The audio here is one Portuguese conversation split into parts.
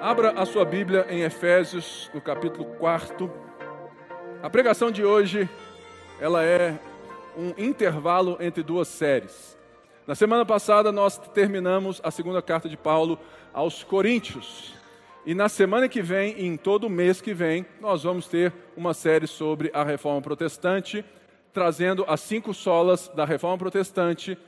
Abra a sua Bíblia em Efésios, no capítulo 4. A pregação de hoje, ela é um intervalo entre duas séries. Na semana passada nós terminamos a segunda carta de Paulo aos Coríntios. E na semana que vem, e em todo mês que vem, nós vamos ter uma série sobre a reforma protestante, trazendo as cinco solas da reforma protestante,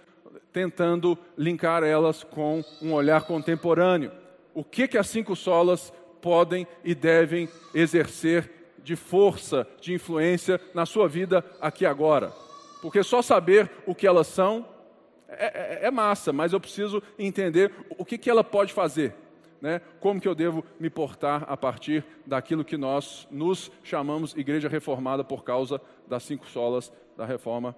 tentando linkar elas com um olhar contemporâneo. O que, que as cinco solas podem e devem exercer de força, de influência na sua vida aqui agora? Porque só saber o que elas são é, é, é massa, mas eu preciso entender o que, que ela pode fazer né, como que eu devo me portar a partir daquilo que nós nos chamamos Igreja Reformada por causa das cinco solas da Reforma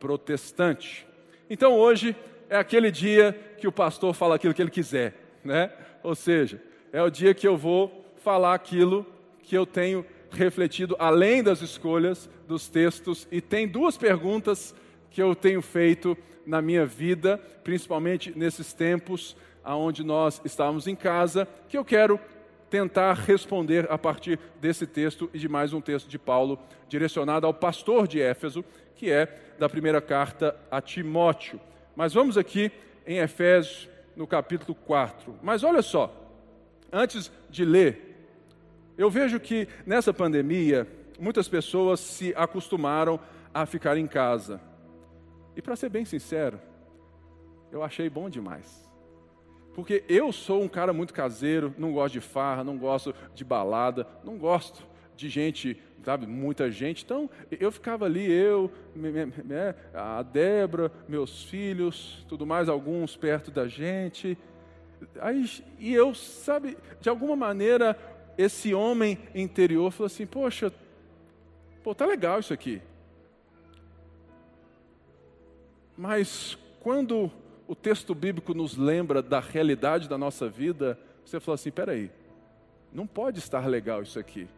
Protestante. Então hoje é aquele dia que o pastor fala aquilo que ele quiser, né? Ou seja, é o dia que eu vou falar aquilo que eu tenho refletido além das escolhas dos textos e tem duas perguntas que eu tenho feito na minha vida, principalmente nesses tempos aonde nós estávamos em casa, que eu quero tentar responder a partir desse texto e de mais um texto de Paulo direcionado ao pastor de Éfeso, que é da primeira carta a Timóteo. Mas vamos aqui em Efésios, no capítulo 4. Mas olha só, antes de ler, eu vejo que nessa pandemia muitas pessoas se acostumaram a ficar em casa. E para ser bem sincero, eu achei bom demais. Porque eu sou um cara muito caseiro, não gosto de farra, não gosto de balada, não gosto de gente, sabe, muita gente. Então, eu ficava ali, eu, a Débora, meus filhos, tudo mais, alguns perto da gente. Aí, e eu, sabe, de alguma maneira, esse homem interior falou assim: Poxa, pô, tá legal isso aqui. Mas quando o texto bíblico nos lembra da realidade da nossa vida, você fala assim: peraí, não pode estar legal isso aqui.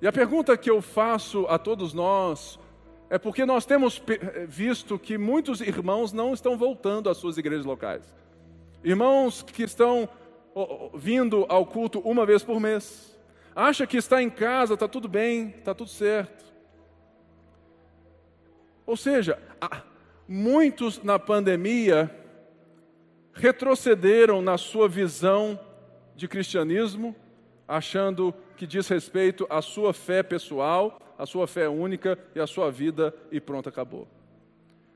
E a pergunta que eu faço a todos nós é porque nós temos visto que muitos irmãos não estão voltando às suas igrejas locais. Irmãos que estão vindo ao culto uma vez por mês. Acha que está em casa, está tudo bem, está tudo certo. Ou seja, muitos na pandemia retrocederam na sua visão de cristianismo, achando que diz respeito à sua fé pessoal, à sua fé única e à sua vida e pronto, acabou.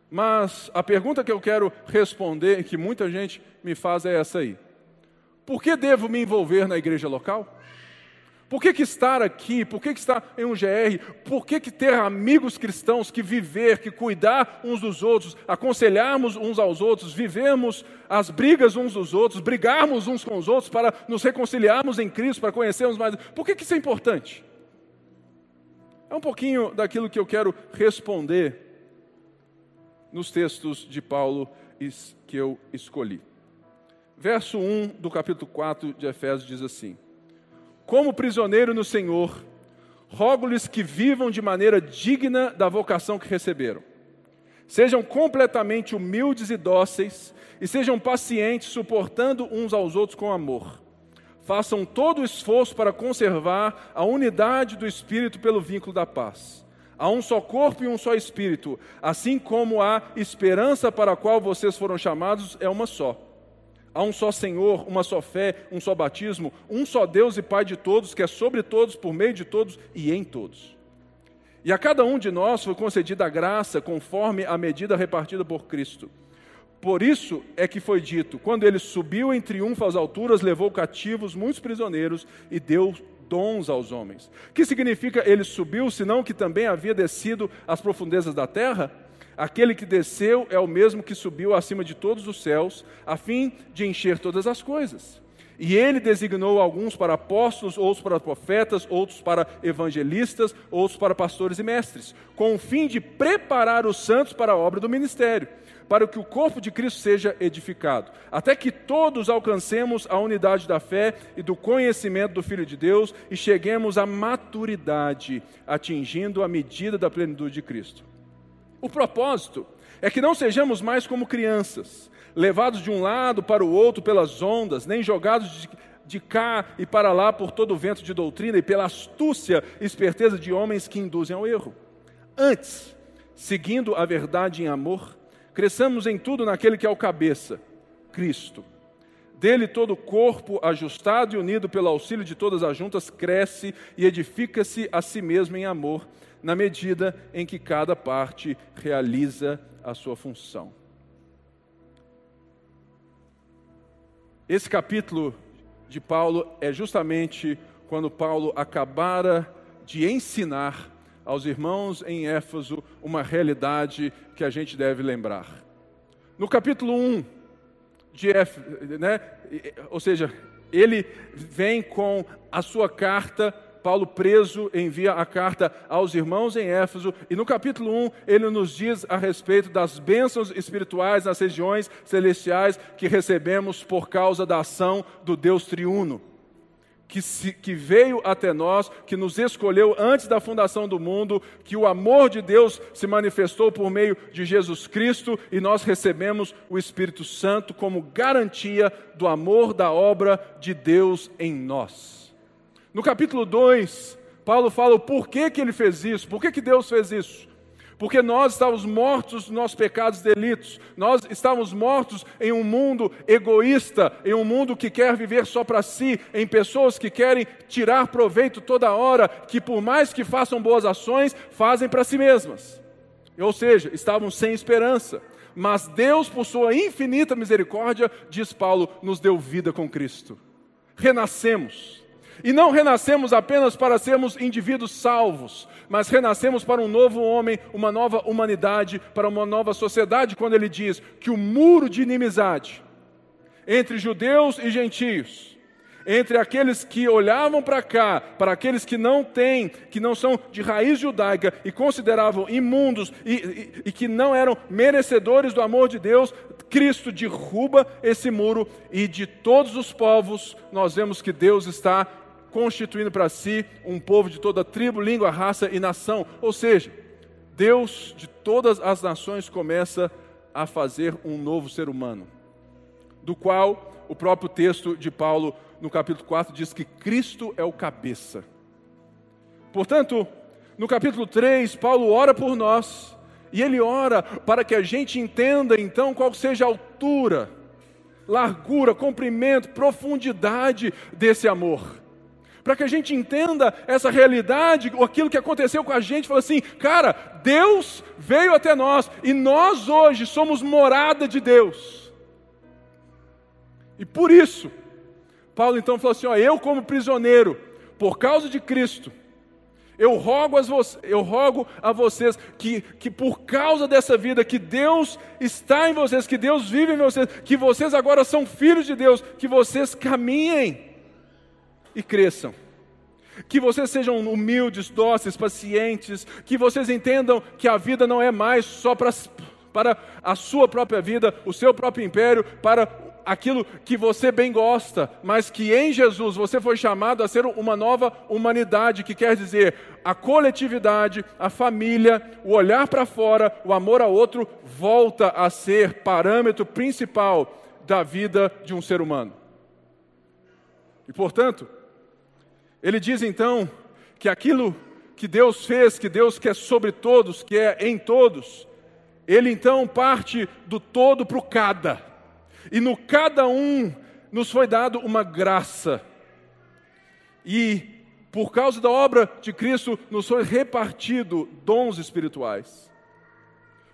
Mas a pergunta que eu quero responder, que muita gente me faz, é essa aí: Por que devo me envolver na igreja local? Por que, que estar aqui? Por que, que estar em um GR? Por que, que ter amigos cristãos, que viver, que cuidar uns dos outros, aconselharmos uns aos outros, vivemos as brigas uns dos outros, brigarmos uns com os outros para nos reconciliarmos em Cristo, para conhecermos mais? Por que, que isso é importante? É um pouquinho daquilo que eu quero responder nos textos de Paulo que eu escolhi. Verso 1 do capítulo 4 de Efésios diz assim: como prisioneiro no Senhor, rogo-lhes que vivam de maneira digna da vocação que receberam. Sejam completamente humildes e dóceis, e sejam pacientes, suportando uns aos outros com amor. Façam todo o esforço para conservar a unidade do Espírito pelo vínculo da paz. Há um só corpo e um só Espírito, assim como a esperança para a qual vocês foram chamados é uma só. Há um só Senhor, uma só fé, um só batismo, um só Deus e Pai de todos, que é sobre todos, por meio de todos e em todos. E a cada um de nós foi concedida a graça conforme a medida repartida por Cristo. Por isso é que foi dito: quando ele subiu em triunfo às alturas, levou cativos muitos prisioneiros e deu dons aos homens. Que significa ele subiu, senão que também havia descido às profundezas da terra? Aquele que desceu é o mesmo que subiu acima de todos os céus, a fim de encher todas as coisas. E ele designou alguns para apóstolos, outros para profetas, outros para evangelistas, outros para pastores e mestres, com o fim de preparar os santos para a obra do ministério, para que o corpo de Cristo seja edificado, até que todos alcancemos a unidade da fé e do conhecimento do Filho de Deus e cheguemos à maturidade, atingindo a medida da plenitude de Cristo. O propósito é que não sejamos mais como crianças, levados de um lado para o outro pelas ondas, nem jogados de, cá e para lá por todo o vento de doutrina e pela astúcia e esperteza de homens que induzem ao erro. Antes, seguindo a verdade em amor, cresçamos em tudo naquele que é o cabeça, Cristo. Dele todo o corpo, ajustado e unido pelo auxílio de todas as juntas, cresce e edifica-se a si mesmo em amor, na medida em que cada parte realiza a sua função. Esse capítulo de Paulo é justamente quando Paulo acabara de ensinar aos irmãos em Éfeso uma realidade que a gente deve lembrar. No capítulo 1 de Éfeso, né, ou seja, ele vem com a sua carta Paulo, preso, envia a carta aos irmãos em Éfeso, e no capítulo 1 ele nos diz a respeito das bênçãos espirituais nas regiões celestiais que recebemos por causa da ação do Deus triuno. Que, se, que, veio até nós, que nos escolheu antes da fundação do mundo, que o amor de Deus se manifestou por meio de Jesus Cristo e nós recebemos o Espírito Santo como garantia do amor da obra de Deus em nós. No capítulo 2, Paulo fala o porquê que ele fez isso, por que Deus fez isso. Porque nós estávamos mortos nos nossos pecados e delitos, nós estávamos mortos em um mundo egoísta, em um mundo que quer viver só para si, em pessoas que querem tirar proveito toda hora, que por mais que façam boas ações, fazem para si mesmas. Ou seja, estavam sem esperança. Mas Deus, por sua infinita misericórdia, diz Paulo, nos deu vida com Cristo. Renascemos e não renascemos apenas para sermos indivíduos salvos, mas renascemos para um novo homem, uma nova humanidade, para uma nova sociedade, quando ele diz que o muro de inimizade entre judeus e gentios, entre aqueles que olhavam para cá, para aqueles que não têm, que não são de raiz judaica e consideravam imundos e, e, e que não eram merecedores do amor de Deus, Cristo derruba esse muro e de todos os povos nós vemos que Deus está constituindo para si um povo de toda tribo, língua, raça e nação. Ou seja, Deus de todas as nações começa a fazer um novo ser humano, do qual o próprio texto de Paulo, no capítulo 4, diz que Cristo é o cabeça. Portanto, no capítulo 3, Paulo ora por nós, e ele ora para que a gente entenda então qual seja a altura, largura, comprimento, profundidade desse amor para que a gente entenda essa realidade, aquilo que aconteceu com a gente, falou assim, cara, Deus veio até nós e nós hoje somos morada de Deus. E por isso, Paulo então falou assim: ó, eu como prisioneiro, por causa de Cristo, eu rogo, eu rogo a vocês que, que por causa dessa vida que Deus está em vocês, que Deus vive em vocês, que vocês agora são filhos de Deus, que vocês caminhem e cresçam. Que vocês sejam humildes, dóceis, pacientes, que vocês entendam que a vida não é mais só para, para a sua própria vida, o seu próprio império, para aquilo que você bem gosta, mas que em Jesus você foi chamado a ser uma nova humanidade, que quer dizer a coletividade, a família, o olhar para fora, o amor ao outro, volta a ser parâmetro principal da vida de um ser humano. E portanto, ele diz então que aquilo que Deus fez, que Deus quer sobre todos, que é em todos, ele então parte do todo para o cada. E no cada um nos foi dado uma graça. E por causa da obra de Cristo nos foi repartido dons espirituais.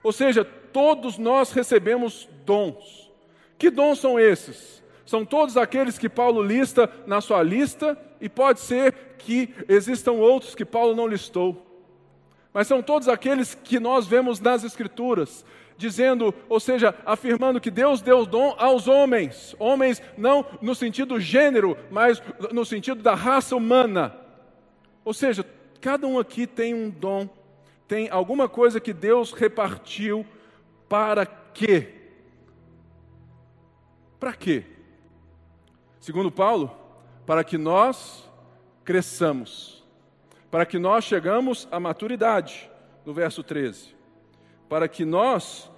Ou seja, todos nós recebemos dons. Que dons são esses? São todos aqueles que Paulo lista na sua lista e pode ser que existam outros que Paulo não listou. Mas são todos aqueles que nós vemos nas Escrituras, dizendo, ou seja, afirmando que Deus deu dom aos homens, homens não no sentido gênero, mas no sentido da raça humana. Ou seja, cada um aqui tem um dom, tem alguma coisa que Deus repartiu para quê? Para quê? Segundo Paulo, para que nós cresçamos, para que nós chegamos à maturidade, no verso 13, para que nós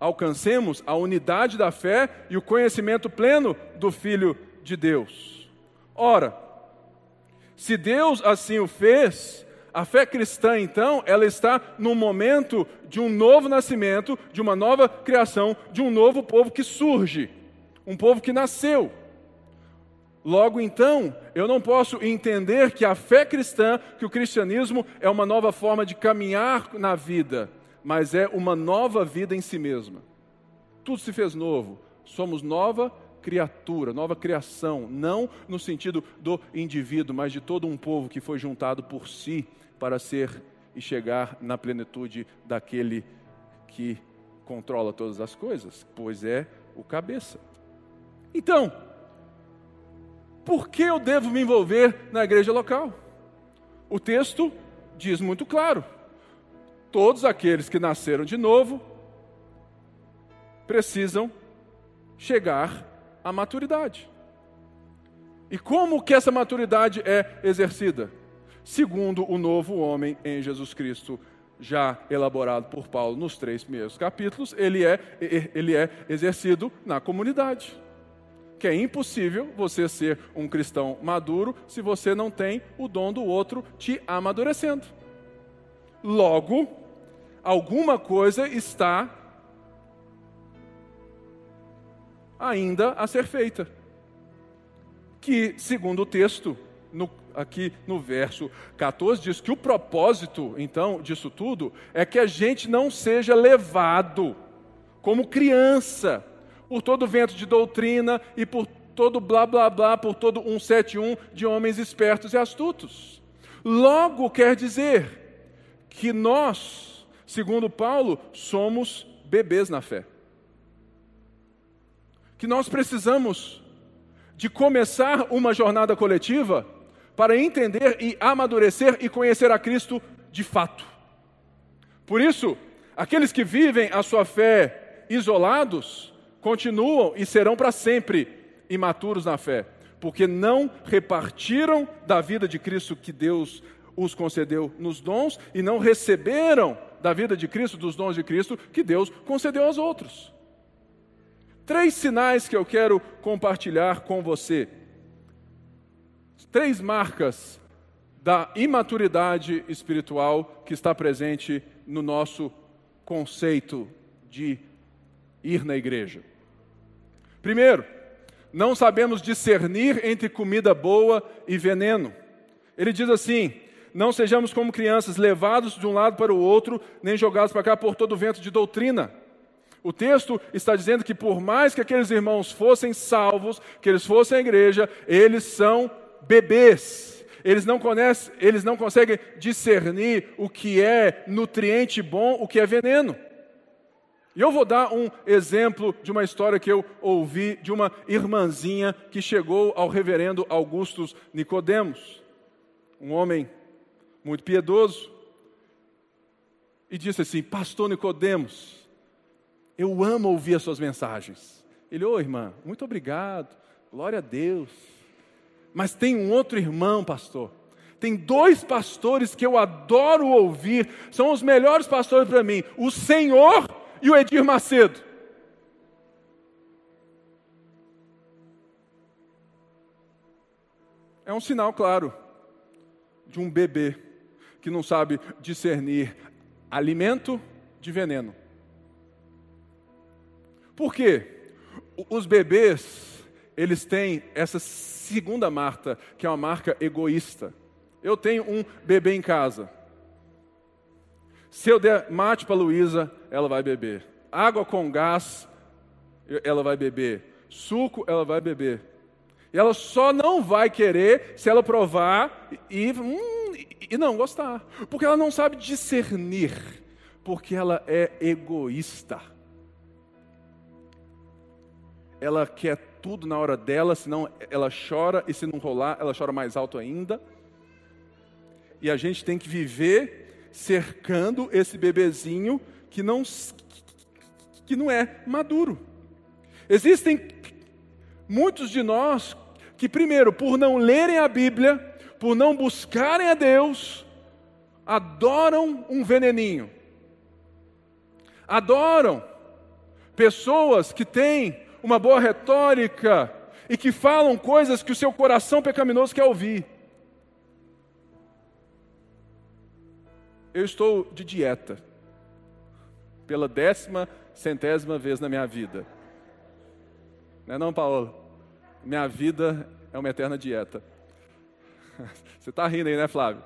alcancemos a unidade da fé e o conhecimento pleno do Filho de Deus. Ora, se Deus assim o fez, a fé cristã, então, ela está no momento de um novo nascimento, de uma nova criação, de um novo povo que surge, um povo que nasceu. Logo então, eu não posso entender que a fé cristã, que o cristianismo é uma nova forma de caminhar na vida, mas é uma nova vida em si mesma. Tudo se fez novo, somos nova criatura, nova criação, não no sentido do indivíduo, mas de todo um povo que foi juntado por si para ser e chegar na plenitude daquele que controla todas as coisas, pois é o cabeça. Então, por que eu devo me envolver na igreja local? O texto diz muito claro: todos aqueles que nasceram de novo precisam chegar à maturidade. E como que essa maturidade é exercida? segundo o novo homem em Jesus Cristo, já elaborado por Paulo nos três primeiros capítulos, ele é, ele é exercido na comunidade. Que é impossível você ser um cristão maduro se você não tem o dom do outro te amadurecendo. Logo, alguma coisa está ainda a ser feita. Que, segundo o texto, no aqui no verso 14, diz que o propósito, então, disso tudo, é que a gente não seja levado como criança por todo vento de doutrina e por todo blá blá blá, por todo 171 de homens espertos e astutos. Logo quer dizer que nós, segundo Paulo, somos bebês na fé. Que nós precisamos de começar uma jornada coletiva para entender e amadurecer e conhecer a Cristo de fato. Por isso, aqueles que vivem a sua fé isolados continuam e serão para sempre imaturos na fé, porque não repartiram da vida de Cristo que Deus os concedeu nos dons e não receberam da vida de Cristo, dos dons de Cristo, que Deus concedeu aos outros. Três sinais que eu quero compartilhar com você três marcas da imaturidade espiritual que está presente no nosso conceito de ir na igreja. Primeiro, não sabemos discernir entre comida boa e veneno. Ele diz assim: não sejamos como crianças levados de um lado para o outro, nem jogados para cá por todo o vento de doutrina. O texto está dizendo que, por mais que aqueles irmãos fossem salvos, que eles fossem à igreja, eles são bebês. Eles não, conhecem, eles não conseguem discernir o que é nutriente bom, o que é veneno. E eu vou dar um exemplo de uma história que eu ouvi de uma irmãzinha que chegou ao reverendo Augustus Nicodemos, um homem muito piedoso, e disse assim: Pastor Nicodemos, eu amo ouvir as suas mensagens. Ele, ô oh, irmã, muito obrigado, glória a Deus. Mas tem um outro irmão, pastor. Tem dois pastores que eu adoro ouvir, são os melhores pastores para mim: o Senhor e o Edir Macedo. É um sinal claro de um bebê que não sabe discernir alimento de veneno. Por quê? Os bebês, eles têm essa segunda Marta, que é uma marca egoísta. Eu tenho um bebê em casa. Se eu der mate para Luísa, ela vai beber. Água com gás, ela vai beber. Suco, ela vai beber. E ela só não vai querer se ela provar e, hum, e não gostar. Porque ela não sabe discernir. Porque ela é egoísta. Ela quer tudo na hora dela, senão ela chora, e se não rolar, ela chora mais alto ainda. E a gente tem que viver cercando esse bebezinho que não, que não é maduro. Existem muitos de nós que, primeiro, por não lerem a Bíblia, por não buscarem a Deus, adoram um veneninho. Adoram pessoas que têm uma boa retórica e que falam coisas que o seu coração pecaminoso quer ouvir. Eu estou de dieta, pela décima, centésima vez na minha vida. Não é não, Paulo? Minha vida é uma eterna dieta. Você está rindo aí, né, Flávio?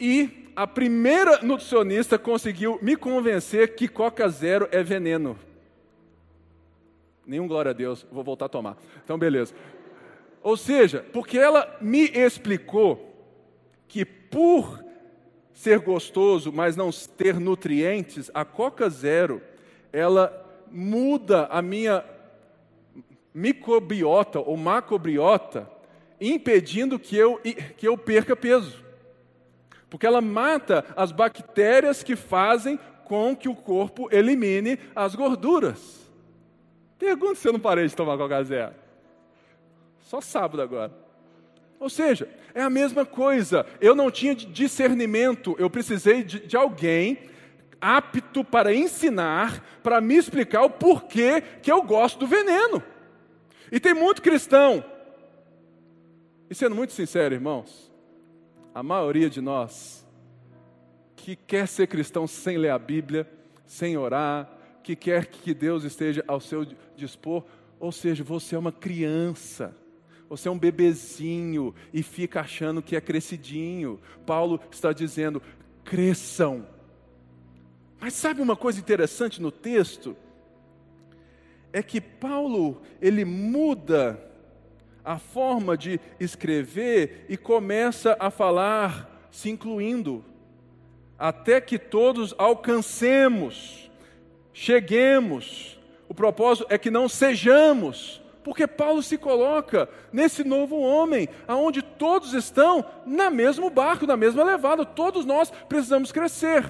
E a primeira nutricionista conseguiu me convencer que Coca Zero é veneno. Nenhum glória a Deus, vou voltar a tomar. Então, beleza. Ou seja, porque ela me explicou que por ser gostoso, mas não ter nutrientes, a Coca Zero, ela muda a minha microbiota ou macrobiota, impedindo que eu, que eu perca peso. Porque ela mata as bactérias que fazem com que o corpo elimine as gorduras. Pergunta se eu não parei de tomar Coca Zero. Só sábado agora. Ou seja, é a mesma coisa. Eu não tinha discernimento, eu precisei de, de alguém apto para ensinar, para me explicar o porquê que eu gosto do veneno. E tem muito cristão, e sendo muito sincero, irmãos, a maioria de nós que quer ser cristão sem ler a Bíblia, sem orar, que quer que Deus esteja ao seu dispor, ou seja, você é uma criança. Você é um bebezinho e fica achando que é crescidinho. Paulo está dizendo: cresçam. Mas sabe uma coisa interessante no texto? É que Paulo, ele muda a forma de escrever e começa a falar se incluindo, até que todos alcancemos, cheguemos. O propósito é que não sejamos porque Paulo se coloca nesse novo homem, aonde todos estão na mesmo barco, na mesma levada, todos nós precisamos crescer.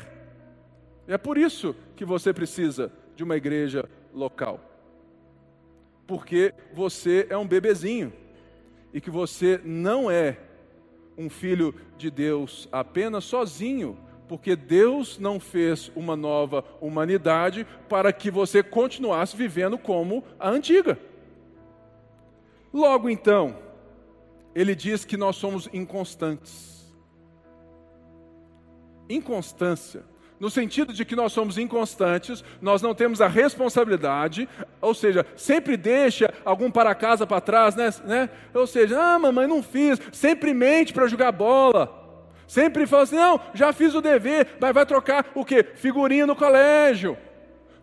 É por isso que você precisa de uma igreja local. Porque você é um bebezinho e que você não é um filho de Deus apenas sozinho, porque Deus não fez uma nova humanidade para que você continuasse vivendo como a antiga. Logo então, ele diz que nós somos inconstantes. Inconstância, no sentido de que nós somos inconstantes, nós não temos a responsabilidade, ou seja, sempre deixa algum para casa para trás, né? né? Ou seja, ah, mamãe, não fiz, sempre mente para jogar bola. Sempre fala assim, não, já fiz o dever, mas vai trocar o quê? Figurinha no colégio.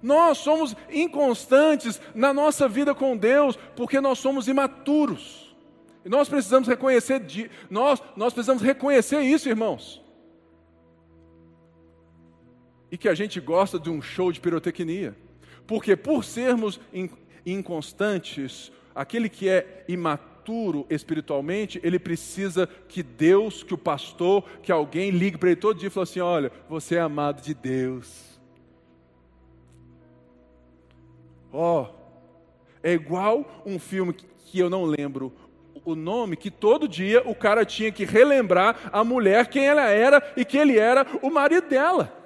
Nós somos inconstantes na nossa vida com Deus porque nós somos imaturos. E nós precisamos reconhecer nós, nós precisamos reconhecer isso, irmãos. E que a gente gosta de um show de pirotecnia. Porque por sermos inconstantes, aquele que é imaturo espiritualmente, ele precisa que Deus, que o pastor, que alguém ligue para ele todo dia e fale assim: olha, você é amado de Deus. Ó, oh, é igual um filme que eu não lembro o nome, que todo dia o cara tinha que relembrar a mulher quem ela era e que ele era o marido dela.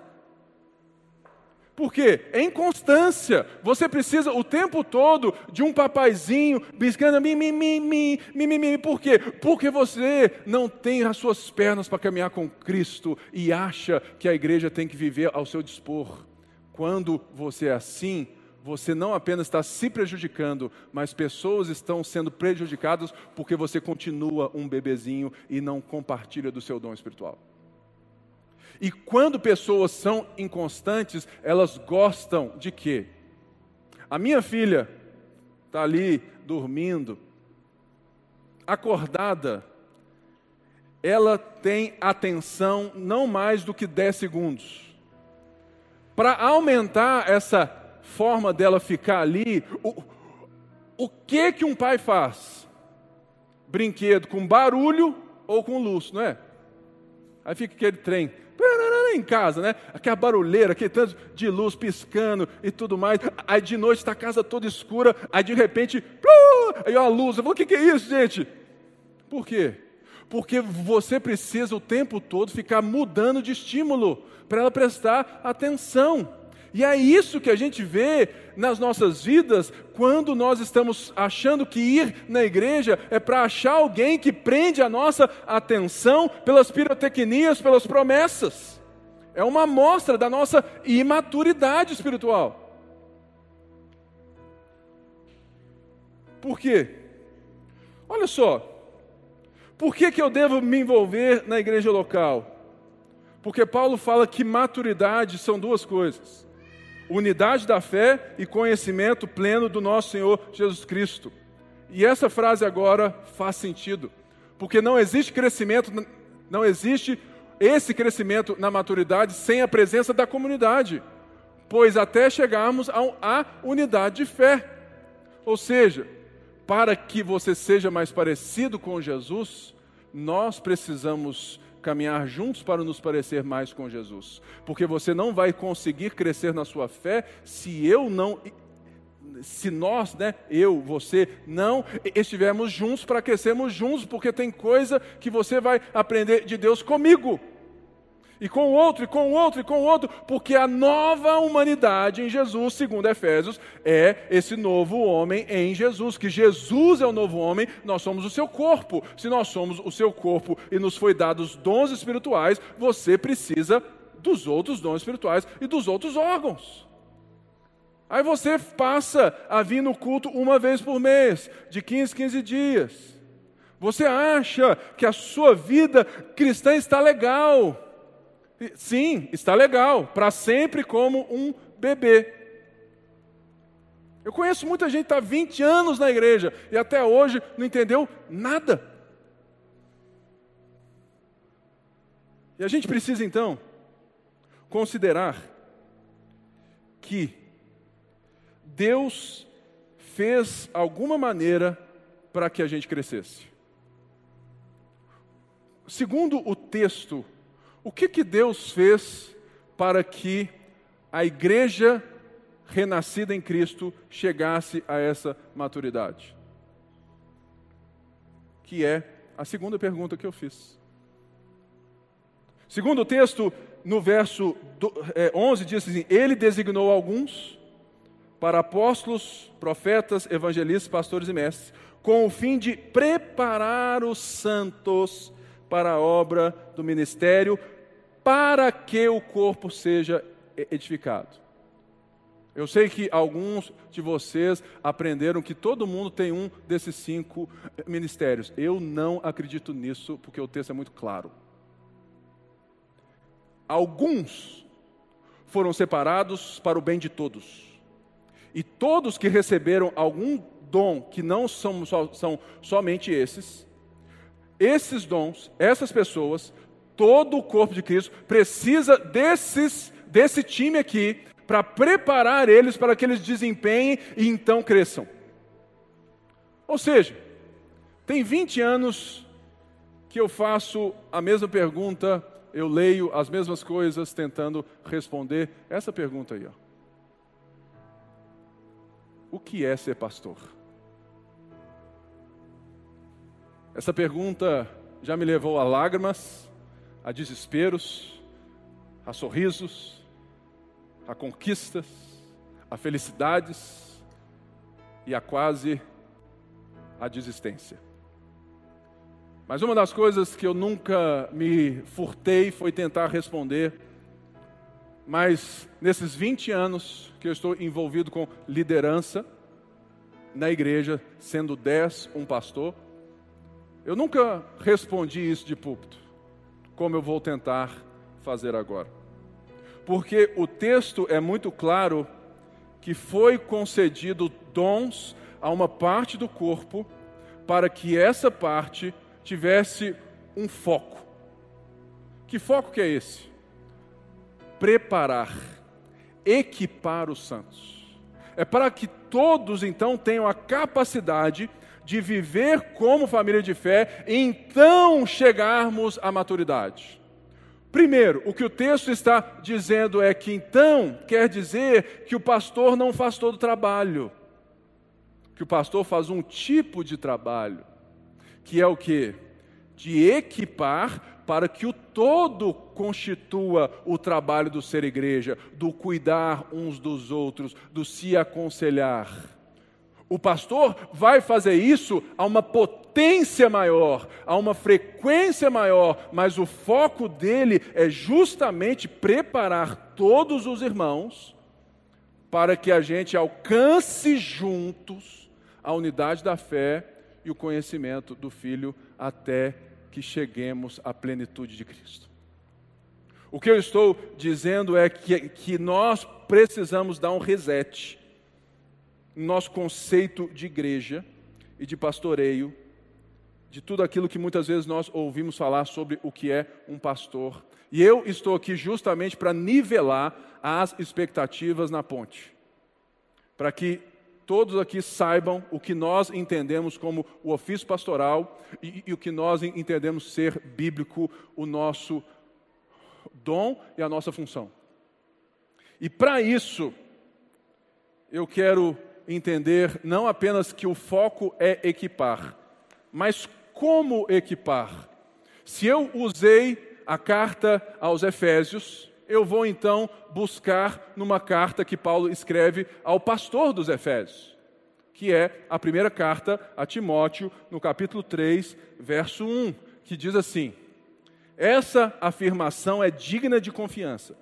Por quê? É inconstância. Você precisa o tempo todo de um papaizinho biscando mi, mi, mi, mi, mi, mi, mi. Por quê? Porque você não tem as suas pernas para caminhar com Cristo e acha que a igreja tem que viver ao seu dispor. Quando você é assim, você não apenas está se prejudicando, mas pessoas estão sendo prejudicadas porque você continua um bebezinho e não compartilha do seu dom espiritual. E quando pessoas são inconstantes, elas gostam de quê? A minha filha está ali dormindo, acordada, ela tem atenção não mais do que 10 segundos. Para aumentar essa forma dela ficar ali, o, o que que um pai faz? Brinquedo com barulho ou com luz, não é? Aí fica aquele trem em casa, né? Aquela barulheira, aquele tanto de luz piscando e tudo mais. Aí de noite está a casa toda escura, aí de repente, aí a luz. Eu falo, o que, que é isso, gente? Por quê? Porque você precisa o tempo todo ficar mudando de estímulo para ela prestar atenção. E é isso que a gente vê nas nossas vidas quando nós estamos achando que ir na igreja é para achar alguém que prende a nossa atenção pelas pirotecnias, pelas promessas. É uma amostra da nossa imaturidade espiritual. Por quê? Olha só, por que, que eu devo me envolver na igreja local? Porque Paulo fala que maturidade são duas coisas: unidade da fé e conhecimento pleno do nosso Senhor Jesus Cristo. E essa frase agora faz sentido, porque não existe crescimento, não existe esse crescimento na maturidade sem a presença da comunidade, pois até chegarmos à unidade de fé. Ou seja, para que você seja mais parecido com Jesus, nós precisamos caminhar juntos para nos parecer mais com Jesus. Porque você não vai conseguir crescer na sua fé se eu não se nós, né, eu, você, não estivermos juntos para crescermos juntos, porque tem coisa que você vai aprender de Deus comigo e com o outro, e com o outro, e com o outro, porque a nova humanidade em Jesus, segundo Efésios, é esse novo homem em Jesus, que Jesus é o novo homem, nós somos o seu corpo. Se nós somos o seu corpo e nos foi dados dons espirituais, você precisa dos outros dons espirituais e dos outros órgãos. Aí você passa a vir no culto uma vez por mês, de 15, 15 dias. Você acha que a sua vida cristã está legal. Sim, está legal, para sempre como um bebê. Eu conheço muita gente que está 20 anos na igreja e até hoje não entendeu nada. E a gente precisa então considerar que Deus fez alguma maneira para que a gente crescesse. Segundo o texto o que, que Deus fez para que a igreja renascida em Cristo chegasse a essa maturidade? Que é a segunda pergunta que eu fiz. Segundo o texto, no verso 11, é, diz assim: Ele designou alguns para apóstolos, profetas, evangelistas, pastores e mestres, com o fim de preparar os santos para a obra do ministério, para que o corpo seja edificado. Eu sei que alguns de vocês aprenderam que todo mundo tem um desses cinco ministérios. Eu não acredito nisso, porque o texto é muito claro. Alguns foram separados para o bem de todos. E todos que receberam algum dom, que não são, são somente esses, esses dons, essas pessoas, todo o corpo de Cristo precisa desses, desse time aqui para preparar eles para que eles desempenhem e então cresçam. Ou seja, tem 20 anos que eu faço a mesma pergunta, eu leio as mesmas coisas tentando responder essa pergunta aí. Ó. O que é ser pastor? Essa pergunta já me levou a lágrimas, a desesperos, a sorrisos, a conquistas, a felicidades e a quase a desistência. Mas uma das coisas que eu nunca me furtei foi tentar responder, mas nesses 20 anos que eu estou envolvido com liderança na igreja, sendo 10 um pastor, eu nunca respondi isso de púlpito como eu vou tentar fazer agora. Porque o texto é muito claro que foi concedido dons a uma parte do corpo para que essa parte tivesse um foco. Que foco que é esse? Preparar, equipar os santos. É para que todos então tenham a capacidade de viver como família de fé, então chegarmos à maturidade. Primeiro, o que o texto está dizendo é que então quer dizer que o pastor não faz todo o trabalho, que o pastor faz um tipo de trabalho, que é o que? De equipar para que o todo constitua o trabalho do ser igreja, do cuidar uns dos outros, do se aconselhar. O pastor vai fazer isso a uma potência maior, a uma frequência maior, mas o foco dele é justamente preparar todos os irmãos para que a gente alcance juntos a unidade da fé e o conhecimento do Filho até que cheguemos à plenitude de Cristo. O que eu estou dizendo é que, que nós precisamos dar um reset nosso conceito de igreja e de pastoreio, de tudo aquilo que muitas vezes nós ouvimos falar sobre o que é um pastor. E eu estou aqui justamente para nivelar as expectativas na ponte, para que todos aqui saibam o que nós entendemos como o ofício pastoral e, e, o que nós entendemos ser bíblico, o nosso dom e a nossa função. E para isso, eu quero entender não apenas que o foco é equipar, mas como equipar. Se eu usei a carta aos Efésios, eu vou então buscar numa carta que Paulo escreve ao pastor dos Efésios, que é a primeira carta a Timóteo, no capítulo 3, verso 1, que diz assim: Essa afirmação é digna de confiança.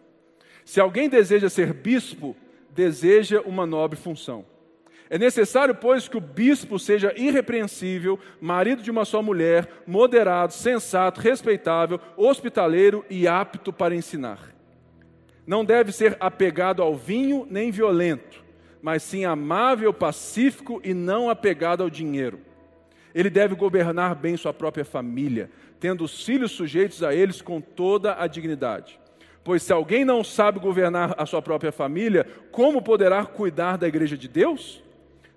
Se alguém deseja ser bispo, deseja uma nobre função. É necessário, pois, que o bispo seja irrepreensível, marido de uma só mulher, moderado, sensato, respeitável, hospitaleiro e apto para ensinar não deve ser apegado ao vinho nem violento, mas sim amável, pacífico e não apegado ao dinheiro. Ele deve governar bem sua própria família, tendo os filhos sujeitos a eles com toda a dignidade. Pois se alguém não sabe governar a sua própria família, como poderá cuidar da igreja de Deus?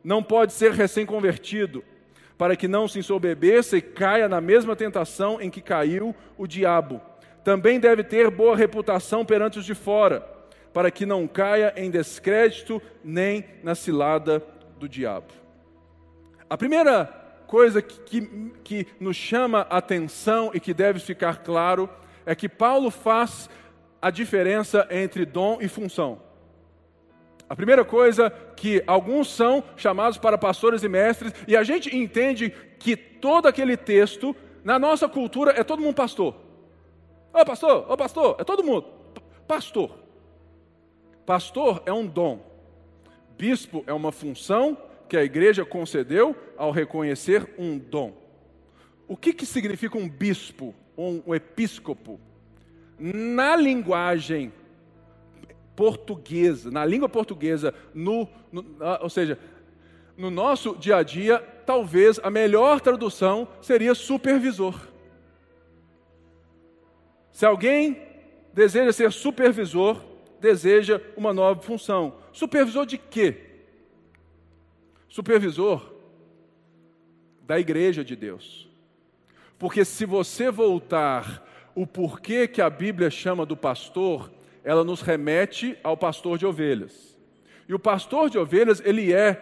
Não pode ser recém-convertido, para que não se ensoberbeça e caia na mesma tentação em que caiu o diabo também deve ter boa reputação perante os de fora, para que não caia em descrédito nem na cilada do diabo. A primeira coisa que, que, que nos chama a atenção e que deve ficar claro é que Paulo faz a diferença entre dom e função. A primeira coisa que alguns são chamados para pastores e mestres, e a gente entende que todo aquele texto, na nossa cultura, é todo mundo pastor. Ô pastor, ô pastor, é todo mundo. Pastor. Pastor é um dom. Bispo é uma função que a igreja concedeu ao reconhecer um dom. O que, que significa um bispo, um, um episcopo? Na linguagem portuguesa, na língua portuguesa, no, no, ou seja, no nosso dia a dia, talvez a melhor tradução seria supervisor. Se alguém deseja ser supervisor, deseja uma nova função. Supervisor de quê? Supervisor da igreja de Deus. Porque se você voltar o porquê que a Bíblia chama do pastor, ela nos remete ao pastor de ovelhas. E o pastor de ovelhas, ele é,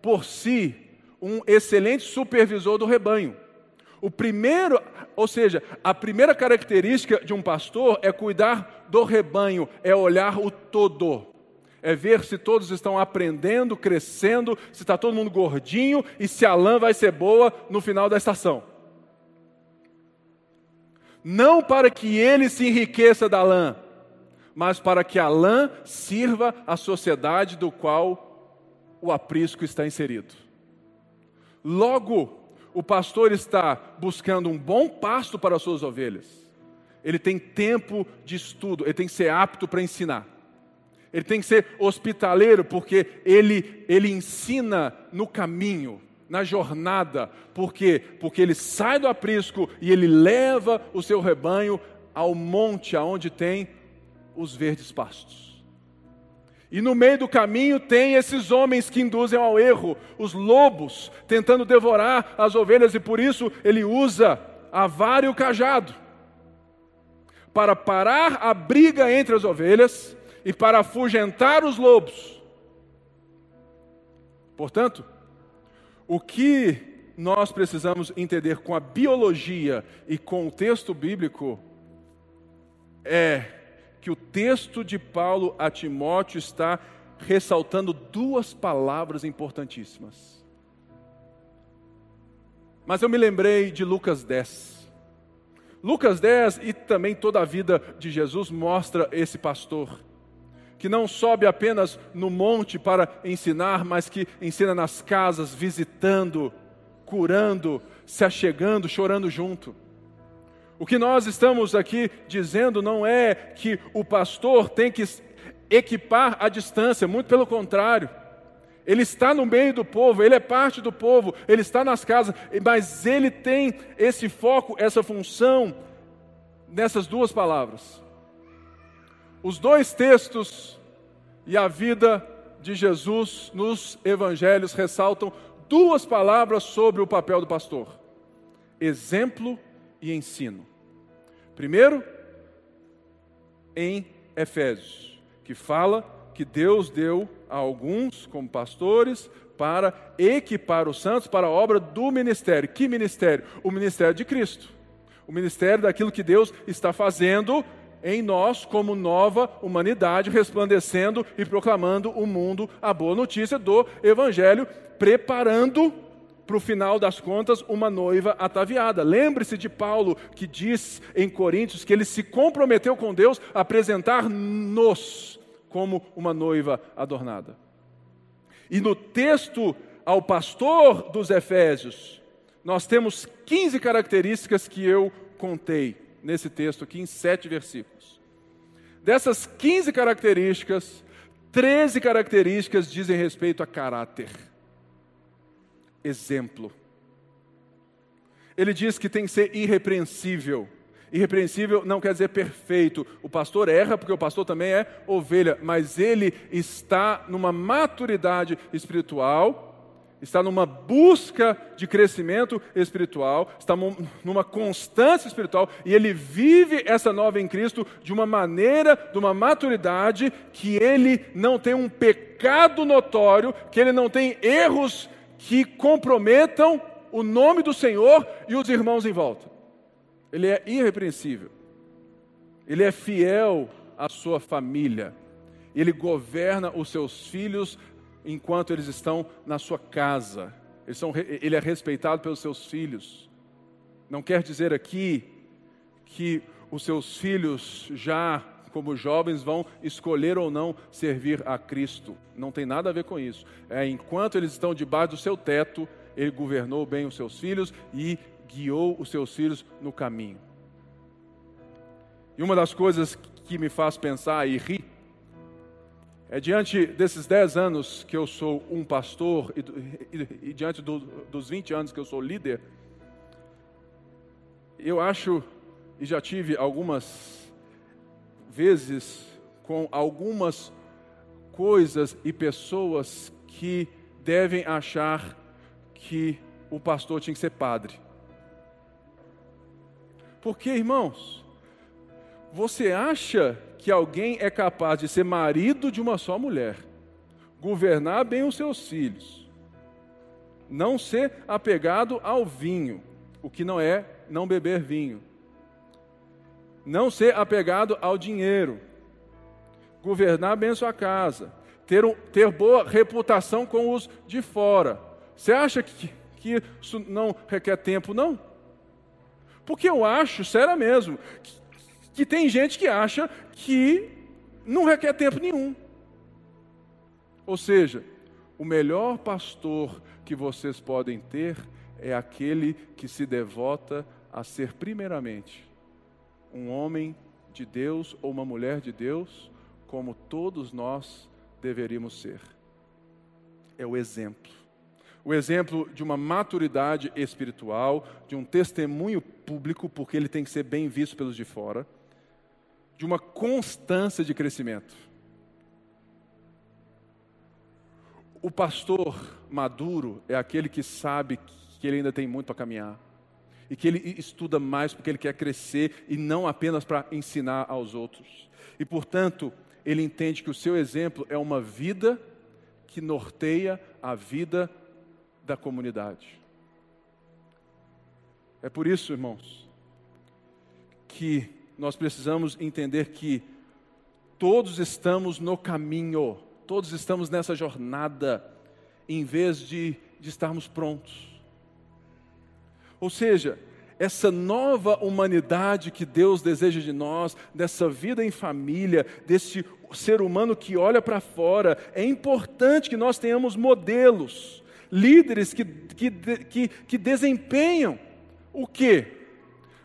por si, um excelente supervisor do rebanho. O primeiro, ou seja, a primeira característica de um pastor é cuidar do rebanho, é olhar o todo. É ver se todos estão aprendendo, crescendo, se está todo mundo gordinho e se a lã vai ser boa no final da estação. Não para que ele se enriqueça da lã, mas para que a lã sirva à sociedade do qual o aprisco está inserido. Logo, o pastor está buscando um bom pasto para as suas ovelhas. Ele tem tempo de estudo, ele tem que ser apto para ensinar. Ele tem que ser hospitaleiro, porque ele, ele ensina no caminho, na jornada. Por quê? Porque ele sai do aprisco e ele leva o seu rebanho ao monte, aonde tem os verdes pastos. E no meio do caminho tem esses homens que induzem ao erro, os lobos, tentando devorar as ovelhas, e por isso ele usa a vara e o cajado para parar a briga entre as ovelhas e para afugentar os lobos. Portanto, o que nós precisamos entender com a biologia e com o texto bíblico é que o texto de Paulo a Timóteo está ressaltando duas palavras importantíssimas. Mas eu me lembrei de Lucas 10. Lucas 10 e também toda a vida de Jesus mostra esse pastor que não sobe apenas no monte para ensinar, mas que ensina nas casas, visitando, curando, se achegando, chorando junto. O que nós estamos aqui dizendo não é que o pastor tem que equipar a distância, muito pelo contrário. Ele está no meio do povo, ele é parte do povo, ele está nas casas, mas ele tem esse foco, essa função nessas duas palavras. Os dois textos e a vida de Jesus nos evangelhos ressaltam duas palavras sobre o papel do pastor: exemplo e ensino. Primeiro, em Efésios, que fala que Deus deu a alguns como pastores para equipar os santos para a obra do ministério. Que ministério? O ministério de Cristo. O ministério daquilo que Deus está fazendo em nós como nova humanidade, resplandecendo e proclamando o mundo a boa notícia do Evangelho, preparando para o final das contas uma noiva ataviada. Lembre-se de Paulo que diz em Coríntios que ele se comprometeu com Deus a apresentar-nos como uma noiva adornada. E no texto ao pastor dos Efésios, nós temos 15 características que eu contei nesse texto aqui, em sete versículos. Dessas 15 características, 13 características dizem respeito a caráter. Exemplo. Ele diz que tem que ser irrepreensível. Irrepreensível não quer dizer perfeito. O pastor erra, porque o pastor também é ovelha, mas ele está numa maturidade espiritual está numa busca de crescimento espiritual, está numa constância espiritual e ele vive essa nova em Cristo de uma maneira, de uma maturidade que ele não tem um pecado notório, que ele não tem erros que comprometam o nome do Senhor e os irmãos em volta. Ele é irrepreensível. Ele é fiel à sua família. Ele governa os seus filhos enquanto eles estão na sua casa. São, ele é respeitado pelos seus filhos. Não quer dizer aqui que os seus filhos, já como jovens, vão escolher ou não servir a Cristo. Não tem nada a ver com isso. É enquanto eles estão debaixo do seu teto, ele governou bem os seus filhos e guiou os seus filhos no caminho. E uma das coisas que me faz pensar e rir é diante desses 10 anos que eu sou um pastor e, e, e diante do, dos 20 anos que eu sou líder, eu acho e já tive algumas vezes com algumas coisas e pessoas que devem achar que o pastor tinha que ser padre. Porque, irmãos, você acha que alguém é capaz de ser marido de uma só mulher, governar bem os seus filhos, não ser apegado ao vinho, o que não é não beber vinho, não ser apegado ao dinheiro, governar bem sua casa, ter, um, ter boa reputação com os de fora. Você acha que, que isso não requer tempo, não? Porque eu acho, sério mesmo, que, que tem gente que acha que não requer tempo nenhum. Ou seja, o melhor pastor que vocês podem ter é aquele que se devota a ser, primeiramente, um homem de Deus ou uma mulher de Deus, como todos nós deveríamos ser. É o exemplo. O exemplo de uma maturidade espiritual, de um testemunho público, porque ele tem que ser bem visto pelos de fora de uma constância de crescimento. O pastor maduro é aquele que sabe que ele ainda tem muito para caminhar e que ele estuda mais porque ele quer crescer e não apenas para ensinar aos outros. E portanto, ele entende que o seu exemplo é uma vida que norteia a vida da comunidade. É por isso, irmãos, que nós precisamos entender que todos estamos no caminho, todos estamos nessa jornada, em vez de, de estarmos prontos. Ou seja, essa nova humanidade que Deus deseja de nós, dessa vida em família, desse ser humano que olha para fora, é importante que nós tenhamos modelos, líderes que, que, que, que desempenham o quê?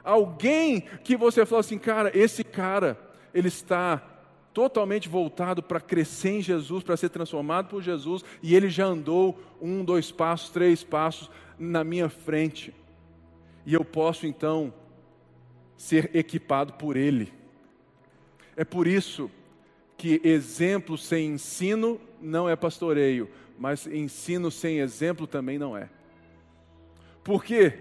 Alguém que você fala assim, cara, esse cara, ele está totalmente voltado para crescer em Jesus, para ser transformado por Jesus, e ele já andou um, dois passos, três passos na minha frente. E eu posso então ser equipado por ele. É por isso que exemplo sem ensino não é pastoreio, mas ensino sem exemplo também não é. Por quê?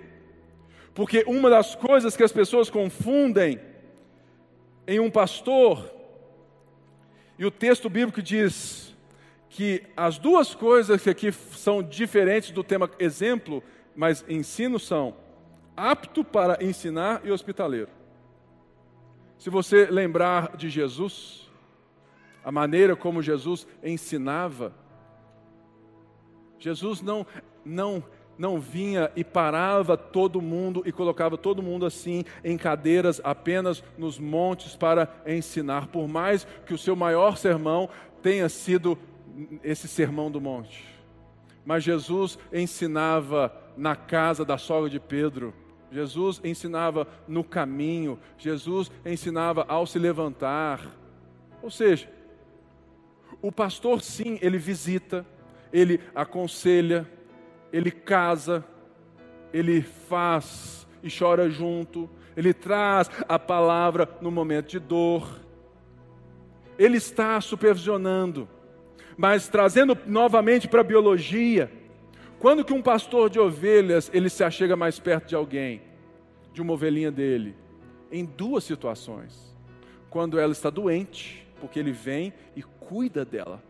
Porque uma das coisas que as pessoas confundem em um pastor, e o texto bíblico diz que as duas coisas que aqui são diferentes do tema exemplo, mas ensino são apto para ensinar e hospitaleiro. Se você lembrar de Jesus, a maneira como Jesus ensinava, Jesus não não não vinha e parava todo mundo e colocava todo mundo assim em cadeiras apenas nos montes para ensinar, por mais que o seu maior sermão tenha sido esse sermão do monte. Mas Jesus ensinava na casa da sogra de Pedro, Jesus ensinava no caminho, Jesus ensinava ao se levantar. Ou seja, o pastor sim, ele visita, ele aconselha, ele casa, ele faz e chora junto, ele traz a palavra no momento de dor. Ele está supervisionando, mas trazendo novamente para a biologia. Quando que um pastor de ovelhas ele se achega mais perto de alguém, de uma ovelhinha dele? Em duas situações. Quando ela está doente, porque ele vem e cuida dela.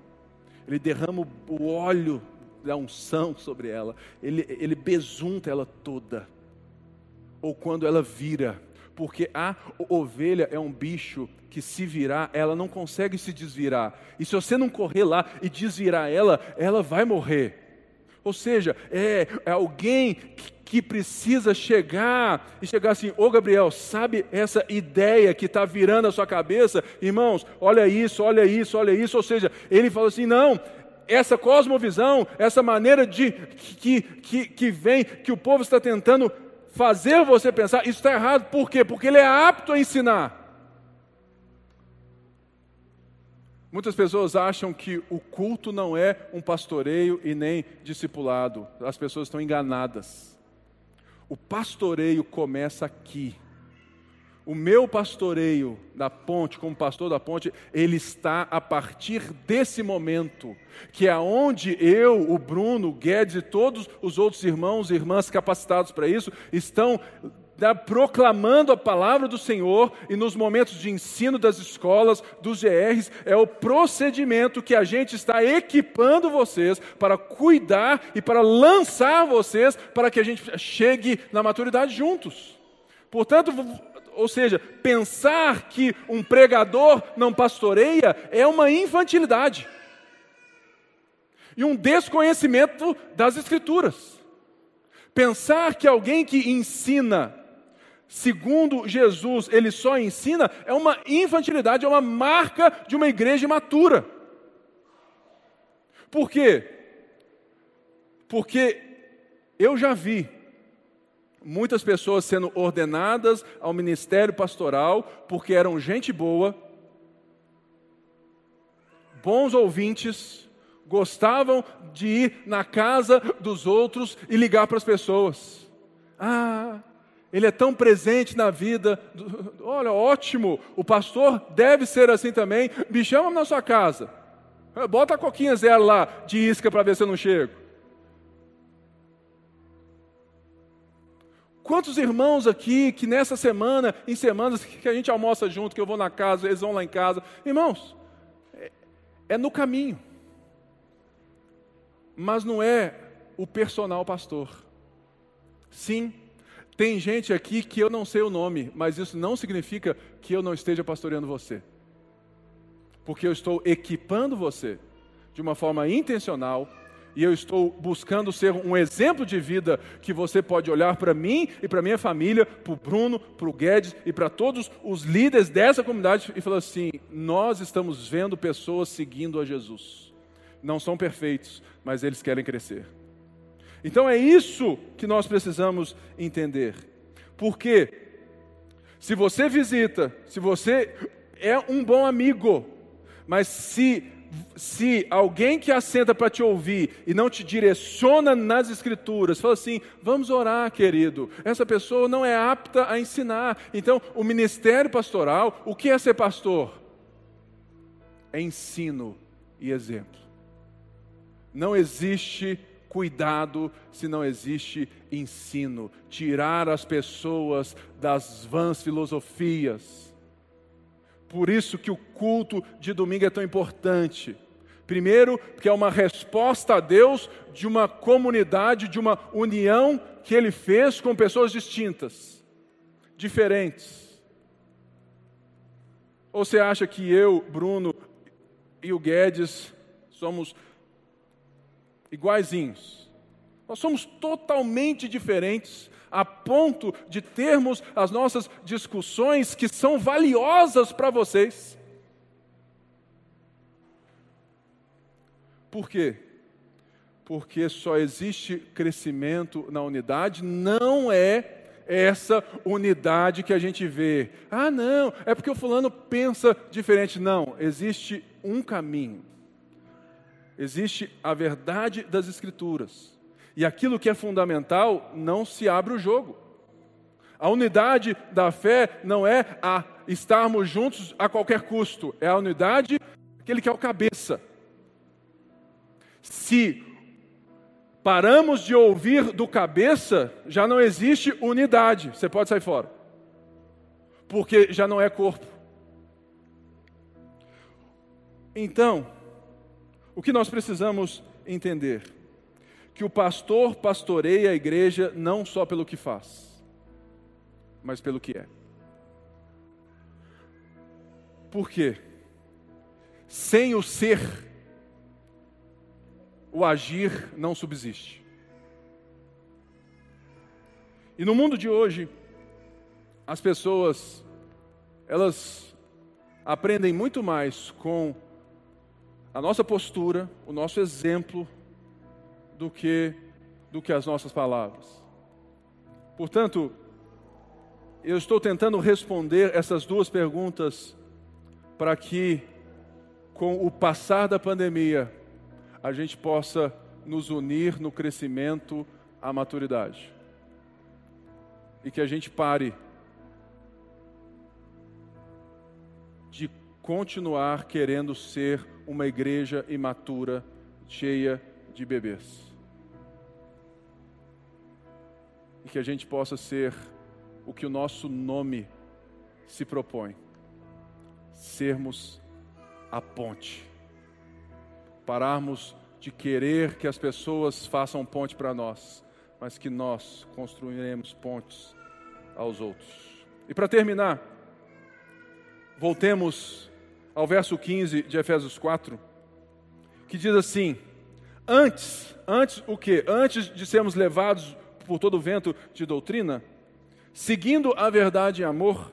Ele derrama o óleo da unção sobre ela, ele, ele besunta ela toda. Ou quando ela vira, porque a ovelha é um bicho que se virar, ela não consegue se desvirar. E se você não correr lá e desvirar ela, ela vai morrer. Ou seja, é, é alguém que, que, precisa chegar e chegar assim: Ô Gabriel, sabe essa ideia que está virando a sua cabeça? Irmãos, olha isso, olha isso, olha isso. Ou seja, ele fala assim: não, essa cosmovisão, essa maneira de que, que, que vem, que o povo está tentando fazer você pensar, isso está errado. Por quê? Porque ele é apto a ensinar. Muitas pessoas acham que o culto não é um pastoreio e nem discipulado. As pessoas estão enganadas. O pastoreio começa aqui. O meu pastoreio da ponte, como pastor da ponte, ele está a partir desse momento, que é onde eu, o Bruno, o Guedes e todos os outros irmãos e irmãs capacitados para isso estão da, proclamando a palavra do Senhor e nos momentos de ensino das escolas, dos GRs, é o procedimento que a gente está equipando vocês para cuidar e para lançar vocês para que a gente chegue na maturidade juntos. Portanto, ou seja, pensar que um pregador não pastoreia é uma infantilidade e um desconhecimento das Escrituras. Pensar que alguém que ensina, segundo Jesus, ele só ensina, é uma infantilidade, é uma marca de uma igreja imatura. Por quê? Porque eu já vi muitas pessoas sendo ordenadas ao ministério pastoral porque eram gente boa, bons ouvintes, gostavam de ir na casa dos outros e ligar para as pessoas. Ah, ele é tão presente na vida. Olha, ótimo, o pastor deve ser assim também. Me chama na sua casa. Bota a coquinha zero lá de isca para ver se eu não chego. Quantos irmãos aqui que nessa semana, em semanas que a gente almoça junto, que eu vou na casa, eles vão lá em casa. Irmãos, é, é no caminho. Mas não é o personal pastor. Sim, Tem gente aqui que eu não sei o nome, mas isso não significa que eu não esteja pastoreando você. Porque eu estou equipando você de uma forma intencional e eu estou buscando ser um exemplo de vida que você pode olhar para mim e para minha família, para o Bruno, para o Guedes e para todos os líderes dessa comunidade e falar assim: nós estamos vendo pessoas seguindo a Jesus. Não são perfeitos, mas eles querem crescer. Então é isso que nós precisamos entender. Porque se você visita, se você é um bom amigo, mas se se alguém que assenta para te ouvir e não te direciona nas escrituras, fala assim: vamos orar, querido. Essa pessoa não é apta a ensinar. Então, o ministério pastoral, o que é ser pastor? É ensino e exemplo. Não existe cuidado se não existe ensino. Tirar as pessoas das vãs filosofias. Por isso que o culto de domingo é tão importante. Primeiro, porque é uma resposta a Deus de uma comunidade, de uma união que Ele fez com pessoas distintas, diferentes. Ou você acha que eu, Bruno e o Guedes somos iguaizinhos. Nós somos totalmente diferentes, a ponto de termos as nossas discussões que são valiosas para vocês. Por quê? Porque só existe crescimento na unidade, não é essa unidade que a gente vê. Ah, não, é porque o fulano pensa diferente. Não, existe um caminho existe a verdade das Escrituras. E aquilo que é fundamental não se abre o jogo. A unidade da fé não é a estarmos juntos a qualquer custo, é a unidade aquele que é o cabeça. Se paramos de ouvir do cabeça, já não existe unidade, você pode sair fora, porque já não é corpo. Então, o que nós precisamos entender? Que o pastor pastoreia a igreja não só pelo que faz, mas pelo que é. Por quê? Sem o ser, o agir não subsiste. E no mundo de hoje, as pessoas, elas aprendem muito mais com a nossa postura, o nosso exemplo, do que, do que as nossas palavras. Portanto, eu estou tentando responder essas duas perguntas para que, com o passar da pandemia, a gente possa nos unir no crescimento à maturidade. E que a gente pare de continuar querendo ser uma igreja imatura, cheia de bebês. E que a gente possa ser o que o nosso nome se propõe: sermos a ponte. Pararmos de querer que as pessoas façam ponte para nós, mas que nós construiremos pontes aos outros. E para terminar, voltemos ao verso 15 de Efésios 4, que diz assim: Antes, antes o que? Antes de sermos levados por todo o vento de doutrina, seguindo a verdade em amor,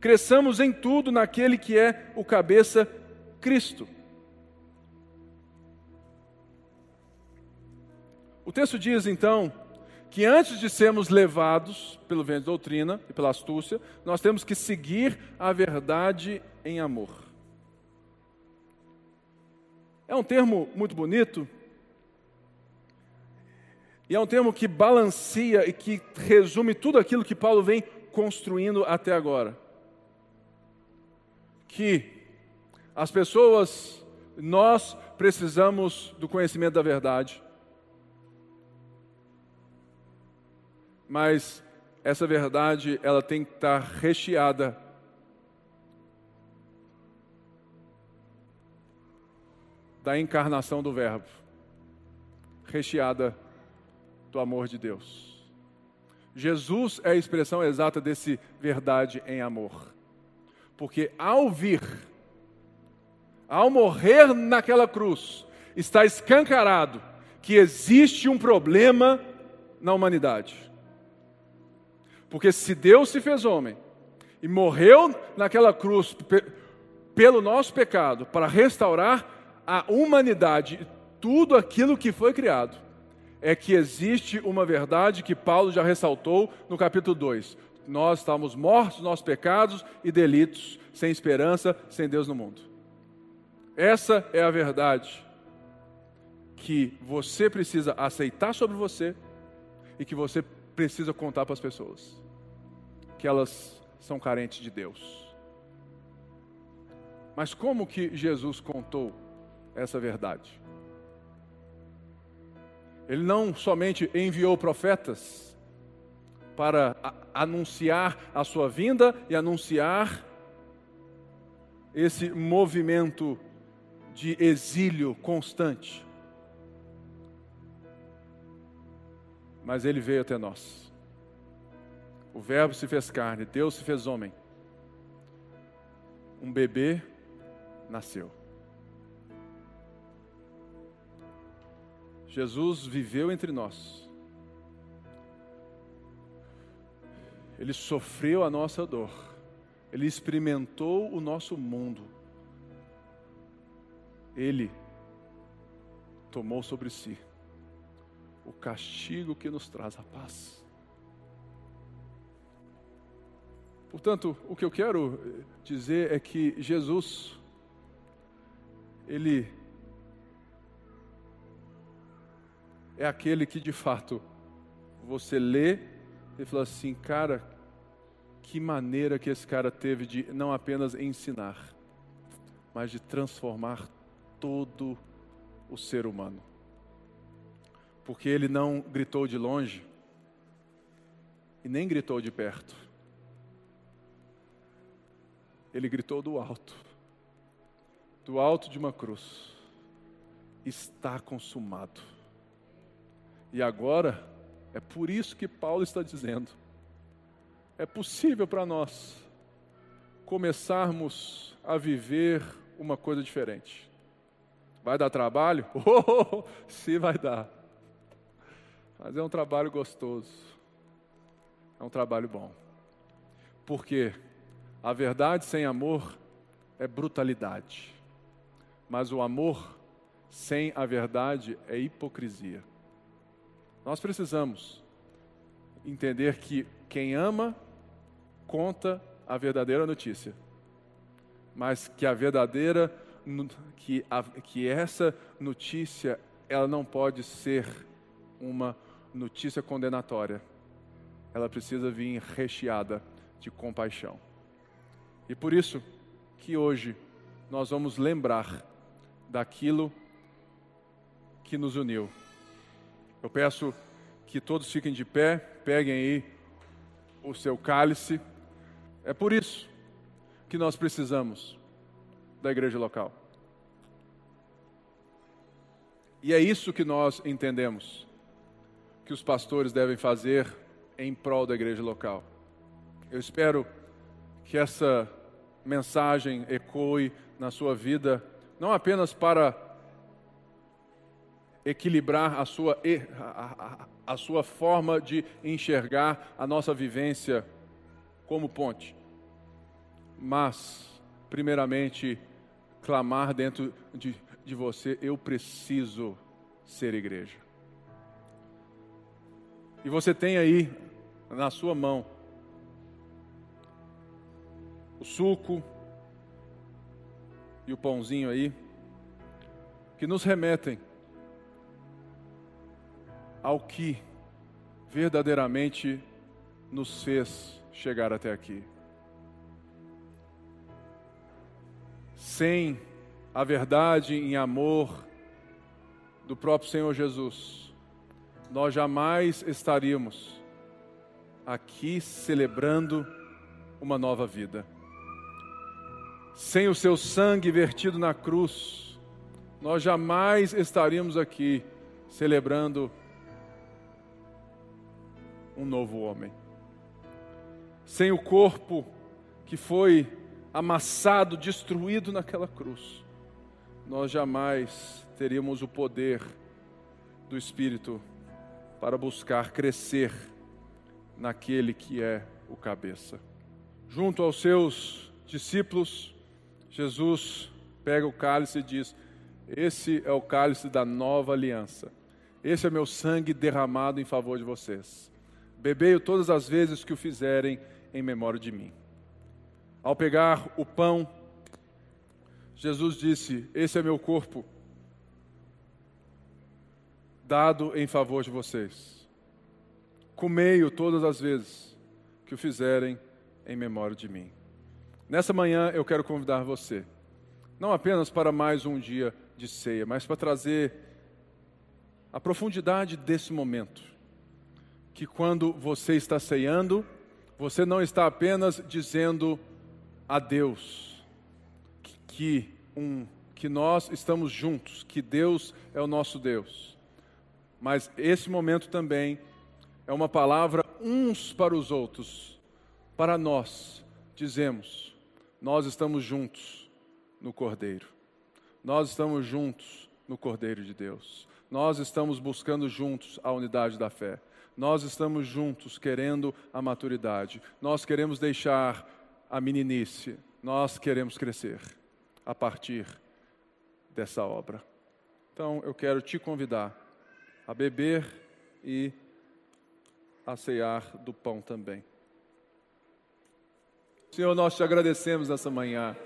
cresçamos em tudo naquele que é o cabeça Cristo. O texto diz então que antes de sermos levados pelo vento de doutrina e pela astúcia, nós temos que seguir a verdade em amor. É um termo muito bonito. E é um termo que balanceia e que resume tudo aquilo que Paulo vem construindo até agora. Que as pessoas, nós precisamos do conhecimento da verdade. Mas essa verdade, ela tem que estar recheada da encarnação do Verbo, recheada do amor de Deus. Jesus é a expressão exata desse verdade em amor. Porque ao vir, ao morrer naquela cruz, está escancarado que existe um problema na humanidade. Porque se Deus se fez homem e morreu naquela cruz pelo nosso pecado para restaurar a humanidade, tudo aquilo que foi criado, é que existe uma verdade que Paulo já ressaltou no capítulo 2. Nós estamos mortos nos nossos pecados e delitos, sem esperança, sem Deus no mundo. Essa é a verdade que você precisa aceitar sobre você e que você precisa contar para as pessoas. Que elas são carentes de Deus. Mas como que Jesus contou essa verdade? Ele não somente enviou profetas para anunciar a sua vinda e anunciar esse movimento de exílio constante. Mas ele veio até nós. O Verbo se fez carne, Deus se fez homem. Um bebê nasceu. Jesus viveu entre nós. Ele sofreu a nossa dor. Ele experimentou o nosso mundo. Ele tomou sobre si o castigo que nos traz a paz. Portanto, o que eu quero dizer é que Jesus, Ele é aquele que de fato você lê e fala assim, cara, que maneira que esse cara teve de não apenas ensinar, mas de transformar todo o ser humano. Porque ele não gritou de longe e nem gritou de perto. Ele gritou do alto, do alto de uma cruz. Está consumado. E agora, é por isso que Paulo está dizendo: é possível para nós começarmos a viver uma coisa diferente. Vai dar trabalho? Oh, sim, vai dar. Mas é um trabalho gostoso. É um trabalho bom. Porque a verdade sem amor é brutalidade. Mas o amor sem a verdade é hipocrisia. Nós precisamos entender que quem ama conta a verdadeira notícia, mas que a verdadeira que, a, que essa notícia ela não pode ser uma notícia condenatória. Ela precisa vir recheada de compaixão. E por isso que hoje nós vamos lembrar daquilo que nos uniu. Eu peço que todos fiquem de pé, peguem aí o seu cálice. É por isso que nós precisamos da igreja local. E é isso que nós entendemos que os pastores devem fazer em prol da igreja local. Eu espero que essa mensagem ecoe na sua vida, não apenas para equilibrar a sua, a, a, a sua forma de enxergar a nossa vivência como ponte. Mas, primeiramente, clamar dentro de, de você: eu preciso ser igreja. E você tem aí na sua mão o suco e o pãozinho aí, que nos remetem ao que verdadeiramente nos fez chegar até aqui. Sem a verdade em amor do próprio Senhor Jesus, nós jamais estaríamos aqui celebrando uma nova vida. Sem o seu sangue vertido na cruz, nós jamais estaríamos aqui celebrando um novo homem. Sem o corpo que foi amassado, destruído naquela cruz, nós jamais teríamos o poder do Espírito para buscar crescer naquele que é o cabeça. Junto aos seus discípulos, Jesus pega o cálice e diz: Esse é o cálice da nova aliança. Esse é meu sangue derramado em favor de vocês. Bebei-o todas as vezes que o fizerem em memória de mim. Ao pegar o pão, Jesus disse: Esse é meu corpo, dado em favor de vocês. Comei-o todas as vezes que o fizerem em memória de mim. Nessa manhã eu quero convidar você, não apenas para mais um dia de ceia, mas para trazer a profundidade desse momento. Que quando você está ceando, você não está apenas dizendo a Deus que, um, que nós estamos juntos, que Deus é o nosso Deus. Mas esse momento também é uma palavra uns para os outros, para nós dizemos: nós estamos juntos no Cordeiro, nós estamos juntos no Cordeiro de Deus, nós estamos buscando juntos a unidade da fé, nós estamos juntos querendo a maturidade, nós queremos deixar a meninice, nós queremos crescer a partir dessa obra. Então eu quero te convidar a beber e a cear do pão também. Senhor, nós te agradecemos nessa manhã.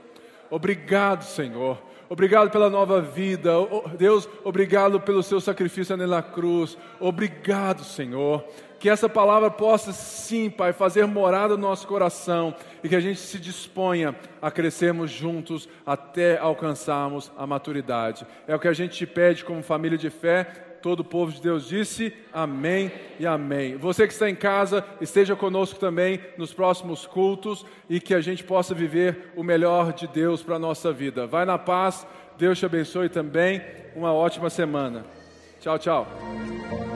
Obrigado, Senhor. Obrigado pela nova vida. Deus, obrigado pelo seu sacrifício na cruz. Obrigado, Senhor. Que essa palavra possa, sim, Pai, fazer morada no nosso coração e que a gente se disponha a crescermos juntos até alcançarmos a maturidade. É o que a gente te pede como família de fé Todo o povo de Deus disse amém e amém. Você que está em casa, esteja conosco também nos próximos cultos e que a gente possa viver o melhor de Deus para a nossa vida. Vai na paz, Deus te abençoe também. Uma ótima semana. Tchau, tchau.